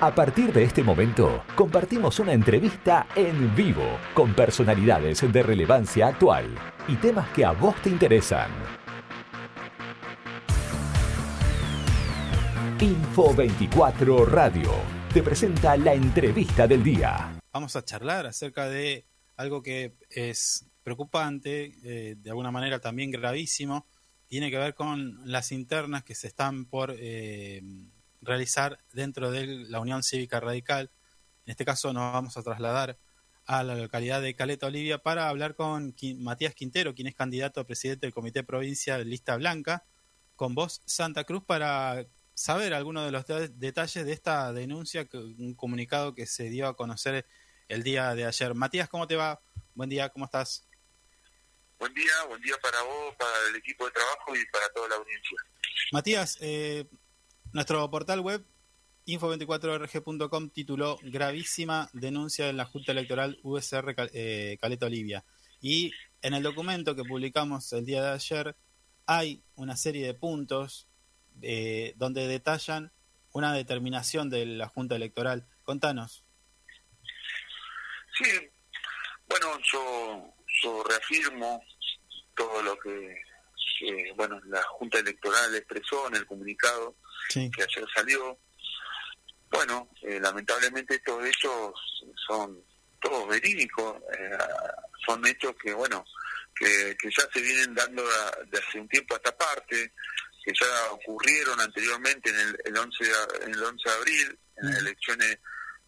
A partir de este momento, compartimos una entrevista en vivo con personalidades de relevancia actual y temas que a vos te interesan. Info 24 Radio te presenta la entrevista del día. Vamos a charlar acerca de algo que es preocupante, eh, de alguna manera también gravísimo, tiene que ver con las internas que se están por eh, realizar dentro de la Unión Cívica Radical. En este caso nos vamos a trasladar a la localidad de Caleta Olivia para hablar con Matías Quintero, quien es candidato a presidente del Comité Provincia de Lista Blanca, con vos Santa Cruz para saber algunos de los detalles de esta denuncia, un comunicado que se dio a conocer el día de ayer. Matías, ¿cómo te va? Buen día, ¿cómo estás? Buen día, buen día para vos, para el equipo de trabajo y para toda la audiencia. Matías, eh, nuestro portal web info24rg.com tituló Gravísima denuncia en la Junta Electoral USR eh, Caleta Olivia. Y en el documento que publicamos el día de ayer hay una serie de puntos eh, donde detallan una determinación de la Junta Electoral. Contanos. Sí, bueno, yo, yo reafirmo todo lo que bueno, la Junta Electoral expresó en el comunicado que ayer salió. Bueno, eh, lamentablemente estos hechos son todos verídicos, eh, son hechos que, bueno, que, que ya se vienen dando de hace un tiempo a esta parte, que ya ocurrieron anteriormente en el, el 11, de, en el 11 de abril, en las elecciones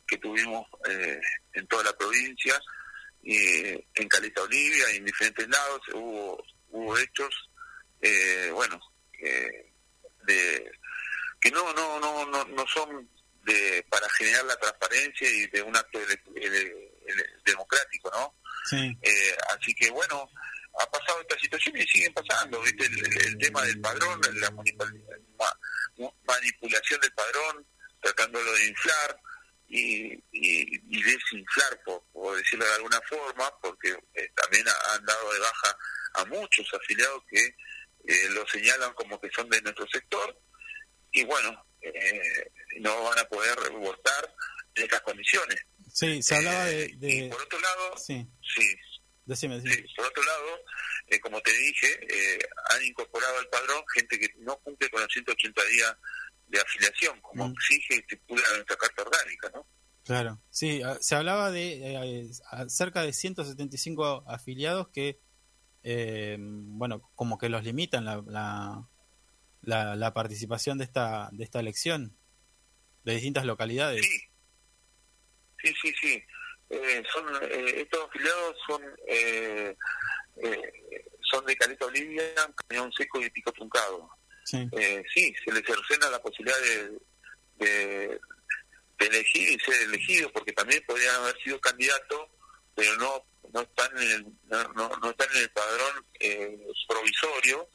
que tuvimos eh, en toda la provincia, y en Caleta Olivia y en diferentes lados hubo, hubo hechos eh, bueno, eh, de, que no, no, no, no, no son de, para generar la transparencia y de un acto democrático, ¿no? Eh, así que bueno, ha pasado esta situación y siguen pasando, ¿viste? El, tema del padrón, la manipulación del padrón, tratándolo de inflar y, y, desinflar, por, por, decirlo de alguna forma, porque también han dado de baja a muchos afiliados que eh, lo señalan como que son de nuestro sector y bueno, eh, no van a poder votar en estas condiciones. Sí, se hablaba de... Eh, y por otro lado, sí, sí, decime, por otro lado, como te dije, han incorporado al padrón gente que no cumple con los 180 días de afiliación, como mm. exige y estipula nuestra carta orgánica, ¿no? Claro, sí, ah, se hablaba de cerca de 175 afiliados que eh, bueno, como que los limitan la, la, la, participación de esta, de esta elección de distintas localidades. Sí, sí, sí. Eh, son, eh, estos afiliados son eh, son de Caleta Olivia, Cañón Seco y Pico Truncado. Sí. sí, se les cercena la posibilidad de, de, elegir y ser elegidos, porque también podrían haber sido candidatos, pero no no están en el, no, no, están en el padrón eh, provisorio,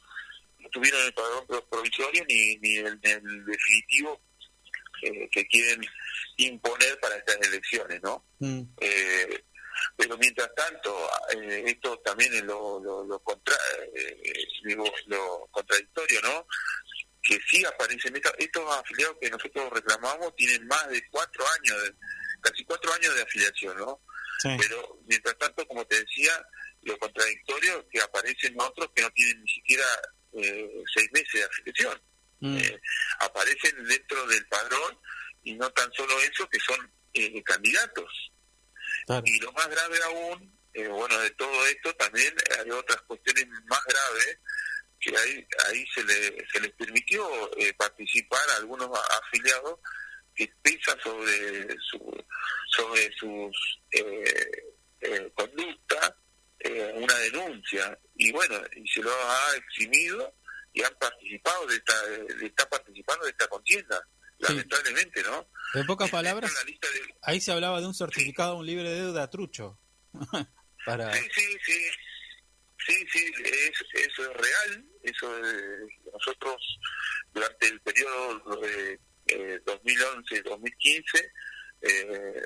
no tuvieron el padrón provisorio ni, ni el, el definitivo eh, que quieren imponer para estas elecciones, ¿no? Mm. Eh, pero mientras tanto, eh, esto también es lo, lo, lo, contra, digo, lo contradictorio, ¿no? Que sí aparecen estos, afiliados que nosotros reclamamos tienen más de cuatro años, de, casi cuatro años de afiliación, ¿no? Pero mientras tanto, como te decía, lo contradictorio es que aparecen otros que no tienen ni siquiera eh, seis meses de afiliación. Mm. Eh, aparecen dentro del padrón y no tan solo eso, que son eh, candidatos. Y lo más grave aún, bueno, de todo esto también hay otras cuestiones más graves que ahí, ahí se, le, se les permitió participar a algunos afiliados que pesa sobre su, sobre sus eh, eh, eh, una denuncia y bueno y se lo ha eximido y han participado de esta de, está participando de esta contienda lamentablemente no en pocas palabras ahí se hablaba de un certificado un libre de deuda trucho. Para sí sí sí. Sí sí eso es real eso nosotros durante el periodo de 2011-2015. Eh,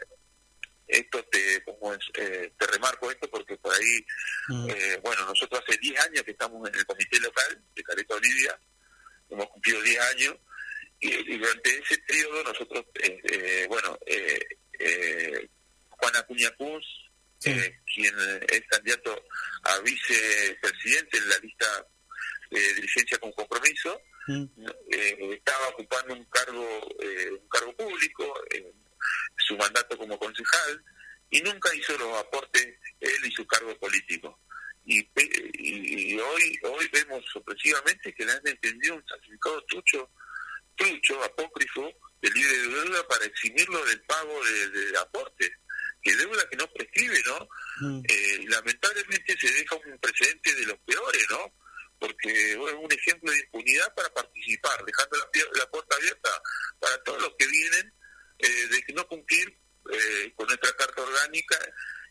esto te, como es, eh, te remarco esto porque por ahí, mm. eh, bueno, nosotros hace 10 años que estamos en el comité local de Caleta Olivia, hemos cumplido 10 años, y, y, durante ese periodo nosotros, eh, eh bueno, eh, eh, Juan Acuña Cus, sí. quien es candidato a vicepresidente en la lista de dirigencia con compromiso, mm. estaba ocupando un cargo, un cargo y nunca hizo los aportes él y su cargo político. Y, y, hoy hoy vemos sorpresivamente que le han entendido un certificado trucho, trucho, apócrifo, de libre de deuda para eximirlo del pago de, de aportes que deuda que no prescribe, ¿no? Mm. Eh, lamentablemente se deja un precedente de los peores, ¿no? Porque es un ejemplo de impunidad para participar, dejando la, abierta para todos los que vienen eh, de no cumplir eh, con nuestra carta orgánica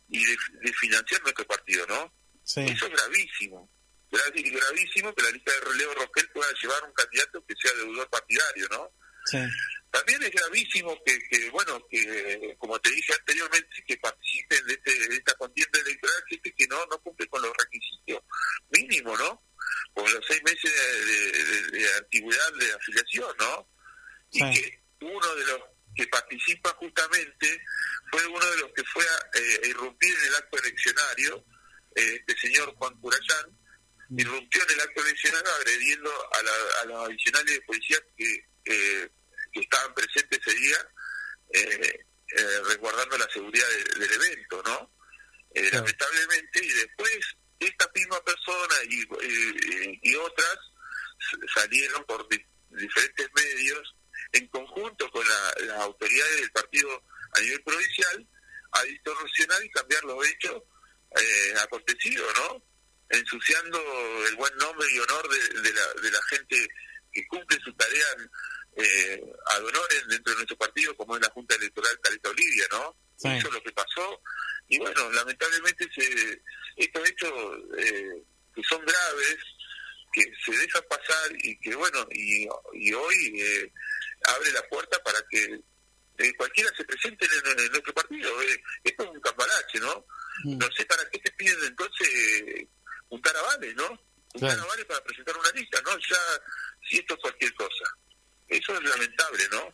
y de, financiar nuestro partido, ¿no? Eso es gravísimo. Gravísimo que la lista de relevo Roquel pueda llevar un candidato que sea deudor partidario, ¿no? Sí. También es gravísimo que, bueno, que como te dije anteriormente, que participen de, este, de esta contienda electoral gente que no, no cumple con los requisitos mínimos, ¿no? Con los seis meses de, antigüedad de afiliación, ¿no? Y que uno de los que participa justamente fue uno de los que fue a, eh, irrumpir en el acto eleccionario, eh, este señor Juan Curayán, mm. irrumpió en el acto eleccionario agrediendo a, la, a los adicionales de policía que eh, que estaban presentes ese día eh, eh, resguardando la seguridad del evento, ¿no? Eh, lamentablemente, y después esta misma persona y, y, otras salieron por diferentes medios en conjunto con las autoridades del partido a nivel provincial a distorsionar y cambiar los hechos eh, acontecidos, ¿no? Ensuciando el buen nombre y honor de, de, la, de la gente que cumple su tarea eh, ad dentro de nuestro partido, como es la Junta Electoral Caleta Olivia, ¿no? Eso es lo que pasó. Y bueno, lamentablemente se, estos hechos eh, que son graves, que se dejan pasar y que, bueno, y, y hoy eh, abre la puerta para que eh, cualquiera se presente en, nuestro partido. Eh, esto es un cambalache, ¿no? Mm. No sé para qué te piden entonces juntar avales, ¿no? Juntar avales para presentar una lista, ¿no? Ya, si esto es cualquier cosa. Eso es lamentable, ¿no?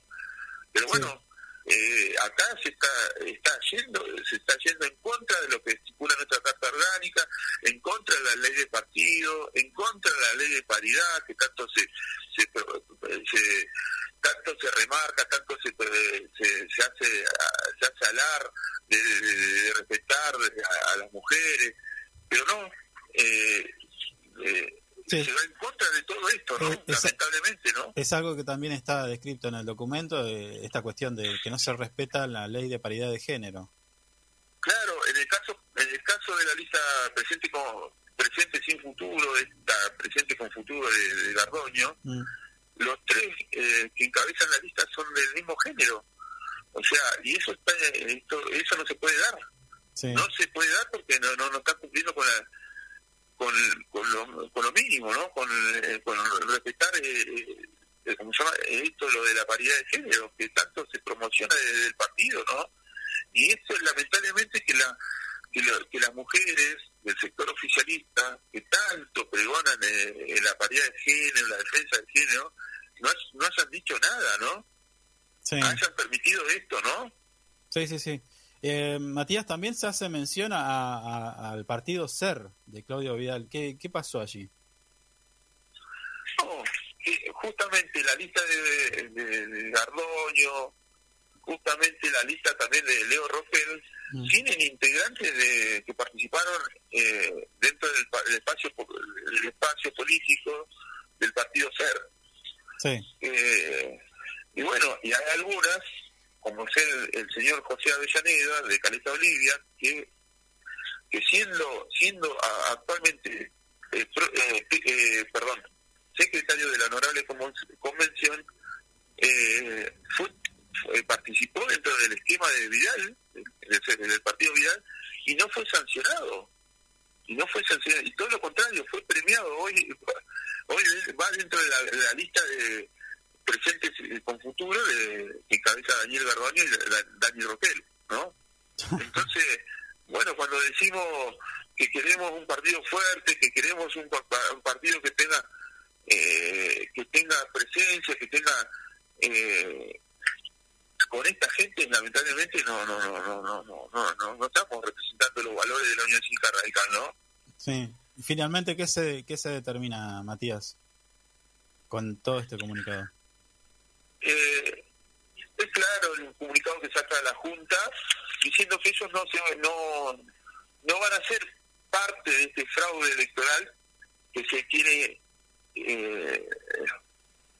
Pero bueno, eh, acá se está, está yendo, se está yendo en contra de lo que estipula nuestra carta orgánica, en contra de la ley de partido, en contra de la ley de paridad que tanto se, se, tanto se remarca, tanto se, se, se hace se hace hablar de, respetar a, las mujeres, pero no, eh, eh, se va en contra de todo esto, ¿no? Lamentablemente, ¿no? Es algo que también está descrito en el documento, esta cuestión de que no se respeta la ley de paridad de género. Claro, en el caso en el caso de la lista presente con presente sin futuro, esta presente con futuro de, de Gardoño, mm. Los tres eh, que encabezan la lista son del mismo género. O sea, y eso está, esto, eso no se puede dar. No se puede dar porque no, no, no está cumpliendo con la con, con, lo, con lo mínimo, ¿no? Con, eh, con respetar, eh, eh, ¿cómo se llama? Esto, lo de la paridad de género, que tanto se promociona desde el partido, ¿no? Y eso lamentablemente que la que, las mujeres del sector oficialista, que tanto pregonan en la paridad de género, la defensa del género, no, no hayan dicho nada, ¿no? Sí. Hayan permitido esto, ¿no? Sí, sí, sí. Eh, Matías, también se hace mención al partido SER de Claudio Vidal. ¿Qué, qué pasó allí? No, justamente la lista de, de, Gardoño, justamente la lista también de Leo Rofel, mm. tienen integrantes de, que participaron eh, dentro del, espacio del espacio político del partido SER. Sí. Eh, y bueno, y hay algunas como es el, señor José Avellaneda de Caleta Olivia, que, que siendo siendo actualmente eh, eh, eh, perdón secretario de la honorable convención participó dentro del esquema de Vidal del, partido Vidal y no fue sancionado. Y no fue sancionado. Y todo lo contrario fue premiado. Hoy hoy va dentro de la lista de presentes con futuro de, que encabeza Daniel Gardoño y Daniel Roquel, ¿no? Entonces, bueno, cuando decimos que queremos un partido fuerte, que queremos un, partido que tenga eh, que tenga presencia, que tenga eh, con esta gente lamentablemente no no no no no no no no estamos representando los valores de la Unión Cívica Radical, ¿no? Sí. Finalmente, ¿qué se, ¿qué se determina, Matías, con todo este comunicado? eh, es claro el comunicado que saca la Junta diciendo que ellos no, se, no, no van a ser parte de este fraude electoral que se quiere eh,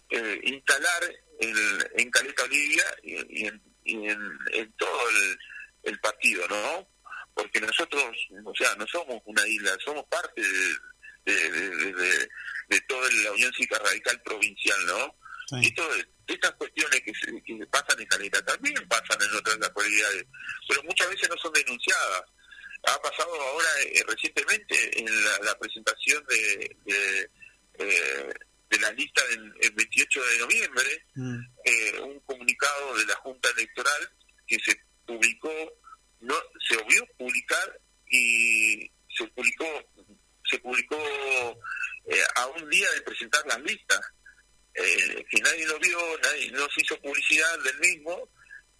eh, instalar en, en, Caleta Olivia y, en, en, todo el, el, partido, ¿no? Porque nosotros, o sea, no somos una isla, somos parte de, de, de, toda la Unión Cívica Radical Provincial, ¿no? Y estas cuestiones que se, que pasan en Caleta también pasan en otras localidades, pero muchas veces no son denunciadas. Ha pasado ahora eh, recientemente en la, presentación de, de, eh, de la lista del el 28 de noviembre, mm. eh, un comunicado de la Junta Electoral que se publicó, no se obvió publicar y se publicó se publicó a un día de presentar las listas eh, que nadie lo vio, nadie no se hizo publicidad del mismo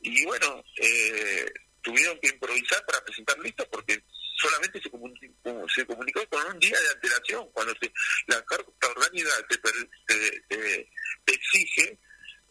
y bueno, eh, tuvieron que improvisar para presentar listas porque solamente se comunicó, se comunicó con un día de antelación, cuando la carta orgánica te, exige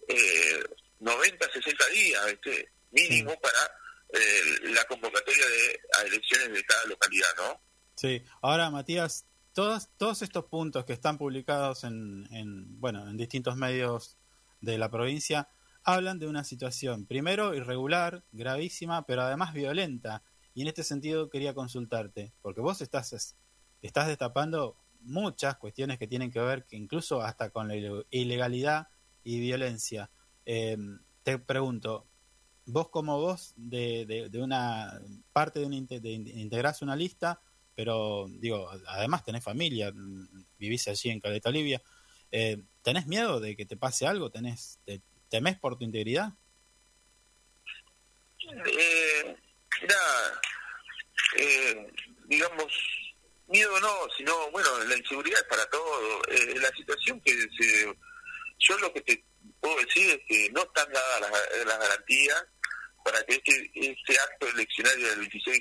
eh, 90, 60 días este, mínimo para eh, la convocatoria de a elecciones de cada localidad, ¿no? Sí, Matías, todos, estos puntos que están publicados en, en, bueno, en distintos medios de la provincia hablan de una situación, primero, irregular, gravísima, pero además violenta. Y en este sentido quería consultarte, porque vos estás, estás destapando muchas cuestiones que tienen que ver que incluso hasta con la ilegalidad y violencia. Em, te pregunto, vos como vos de, de, una parte de, un, integrás una lista, pero digo, además tenés familia, vivís allí en Caleta Olivia, eh, ¿tenés miedo de que te pase algo? ¿Tenés, te, ¿Temés por tu integridad? Eh, mira, eh, digamos, miedo no, sino, bueno, la inseguridad es para todo. Eh, la situación que se, yo lo que te puedo decir es que no están dadas las, las garantías para que este, este acto eleccionario del 26,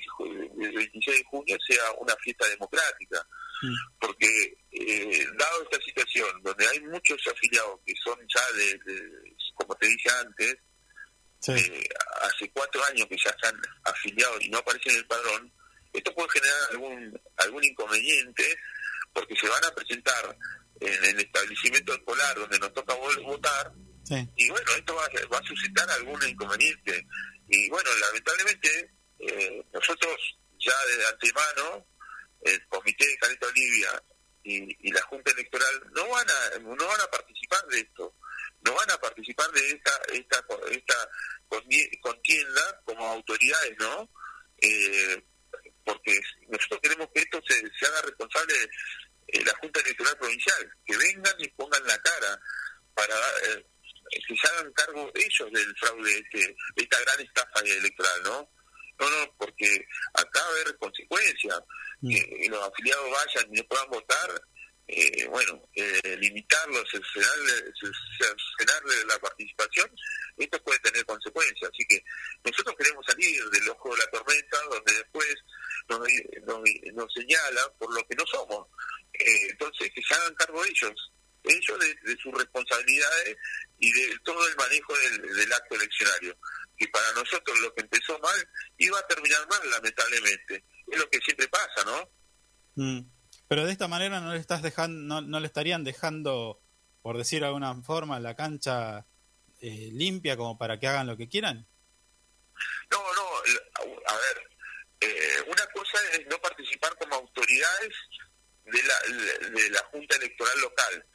del 26 de junio sea una fiesta democrática. Porque, eh, dado esta situación, donde hay muchos afiliados que son ya de, como te dije antes, eh, hace cuatro años que ya están afiliados y no aparecen en el padrón, esto puede generar algún algún inconveniente porque se van a presentar en el establecimiento escolar donde nos toca votar y bueno, esto va, va, a suscitar algún inconveniente. Y bueno, lamentablemente, eh, nosotros ya de antemano, el Comité de Caleta Olivia y, la Junta Electoral no van a no van a participar de esto, no van a participar de esta esta esta contienda como autoridades, ¿no? Eh, porque nosotros queremos que esto se, haga responsable de la Junta Electoral Provincial, que vengan y pongan la cara para eh, que se hagan cargo ellos del fraude, este, de esta gran estafa electoral, ¿no? No, no, porque acá va a haber consecuencias, mm. que los afiliados vayan y no puedan votar, eh, bueno, eh, limitarlos, cercenarle la participación, esto puede tener consecuencias. Así que nosotros queremos salir del ojo de la tormenta, donde después nos, nos, nos señalan por lo que no somos. Eh, entonces, que se hagan cargo ellos ellos de, sus responsabilidades y de todo el manejo del, acto eleccionario. Y para nosotros lo que empezó mal iba a terminar mal, lamentablemente. Es lo que siempre pasa, ¿no? Mm. Pero de esta manera no le estás dejando, no, le estarían dejando, por decir de alguna forma, la cancha eh, limpia como para que hagan lo que quieran. No, no, a ver, eh, una cosa es no participar como autoridades de la, de la Junta Electoral Local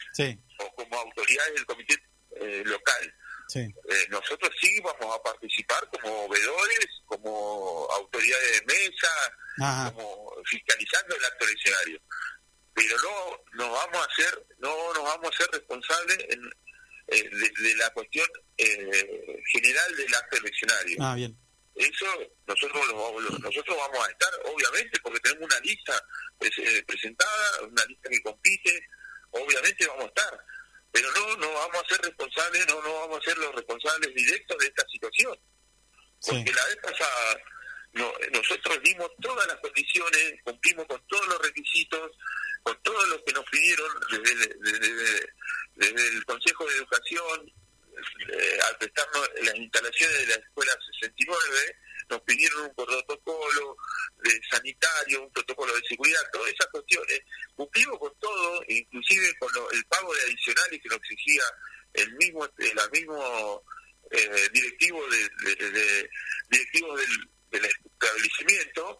o como autoridades del Comité eh, Local. Eh, nosotros sí vamos a participar como veedores, como autoridades de mesa, como fiscalizando el acto eleccionario. Pero no nos vamos a hacer, no nos vamos a ser responsables en, eh, de, la cuestión general del acto eleccionario. Ah, bien eso nosotros nosotros vamos a estar obviamente porque tenemos una lista eh, presentada una lista que compite obviamente vamos a estar pero no no vamos a ser responsables no no vamos a ser los responsables directos de esta situación. Porque la vez pasada nosotros dimos todas las condiciones cumplimos con todos los requisitos con todo lo que nos pidieron desde, desde el Consejo de Educación eh, al prestarnos las instalaciones de la escuela 69, nos pidieron un protocolo de sanitario, un protocolo de seguridad, todas esas cuestiones. Cumplimos con todo, inclusive con el pago de adicionales que nos exigía el mismo, el mismo eh, directivo de, directivos del, del establecimiento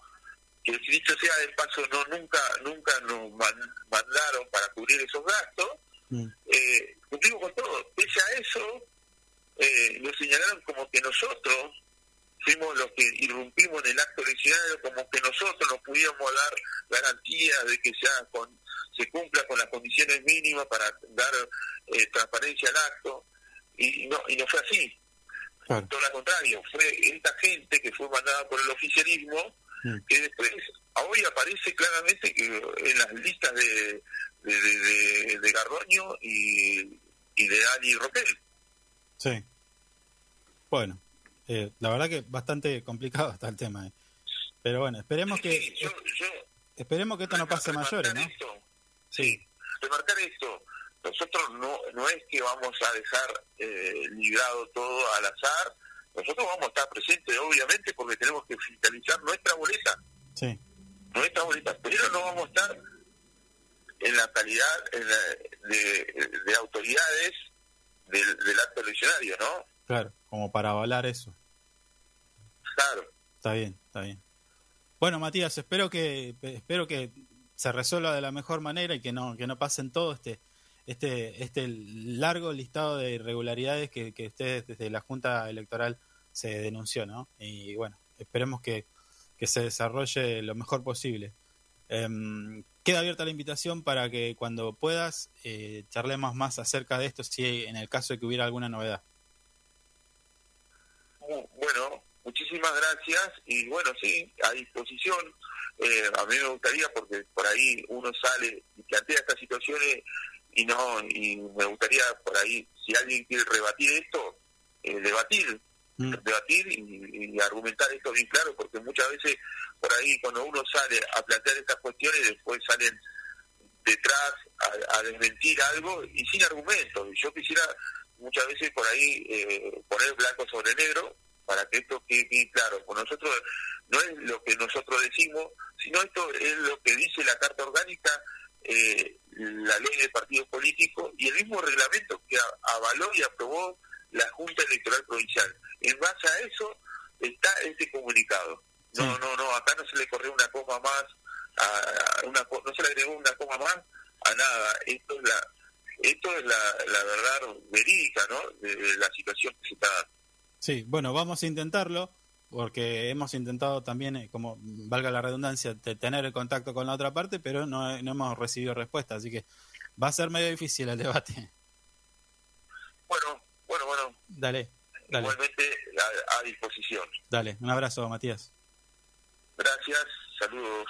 que dicho sea de paso no nunca nunca nos mandaron para cubrir esos gastos mm. eh, cumplimos con todo pese a eso eh, nos señalaron como que nosotros fuimos los que irrumpimos en el acto eleccionario como que nosotros nos pudiéramos dar garantías de que sea con, se cumpla con las condiciones mínimas para dar eh, transparencia al acto y no y no fue así todo lo contrario fue esta gente que fue mandada por el oficialismo Mm. que después hoy aparece claramente que en las listas de, de, de, Gardoño y, y de Ali Roquel. Sí. Bueno, eh, la verdad que bastante complicado está el tema. Eh. Pero bueno, esperemos que esperemos que esto no pase mayores, ¿no? sí. remarcar esto. Nosotros no, no es que vamos a dejar eh, librado todo al azar, nosotros vamos a estar presentes, obviamente, porque tenemos que fiscalizar nuestra boleta. Sí. Nuestra boleta, pero no vamos a estar en la calidad de, autoridades del, acto eleccionario, ¿no? Claro, como para avalar eso. Claro. Está bien, está bien. Bueno, Matías, espero que espero que se resuelva de la mejor manera y que no que no pasen todo este este este largo listado de irregularidades que, que ustedes desde la Junta Electoral se denunció, ¿no? Y bueno, esperemos que, se desarrolle lo mejor posible. Em, queda abierta la invitación para que cuando puedas eh, charlemos más acerca de esto, si en el caso de que hubiera alguna novedad. Bueno, muchísimas gracias y bueno, sí, a disposición. Eh, a mí me gustaría, porque por ahí uno sale y plantea estas situaciones y no, y me gustaría por ahí, si alguien quiere rebatir esto, eh, debatir Mm. debatir y, argumentar esto bien claro, porque muchas veces por ahí cuando uno sale a plantear estas cuestiones, después salen detrás a, desmentir algo y sin argumentos. Yo quisiera muchas veces por ahí eh, poner blanco sobre negro para que esto quede bien claro. Con nosotros no es lo que nosotros decimos, sino esto es lo que dice la Carta Orgánica, eh, la ley de partidos políticos y el mismo reglamento que avaló y aprobó la Junta Electoral Provincial. En base a eso está este comunicado. No, no, no, acá no se le corrió una coma más, a, una, no se le agregó una coma más a nada. Esto es la, esto es la, la verdad verídica, ¿no? De, la situación que se está dando. Sí, bueno, vamos a intentarlo porque hemos intentado también, eh, como valga la redundancia, tener el contacto con la otra parte, pero no, no hemos recibido respuesta, así que va a ser medio difícil el debate. Bueno, bueno, bueno. Dale. Igualmente a, disposición. Dale, un abrazo, Matías. Gracias, saludos.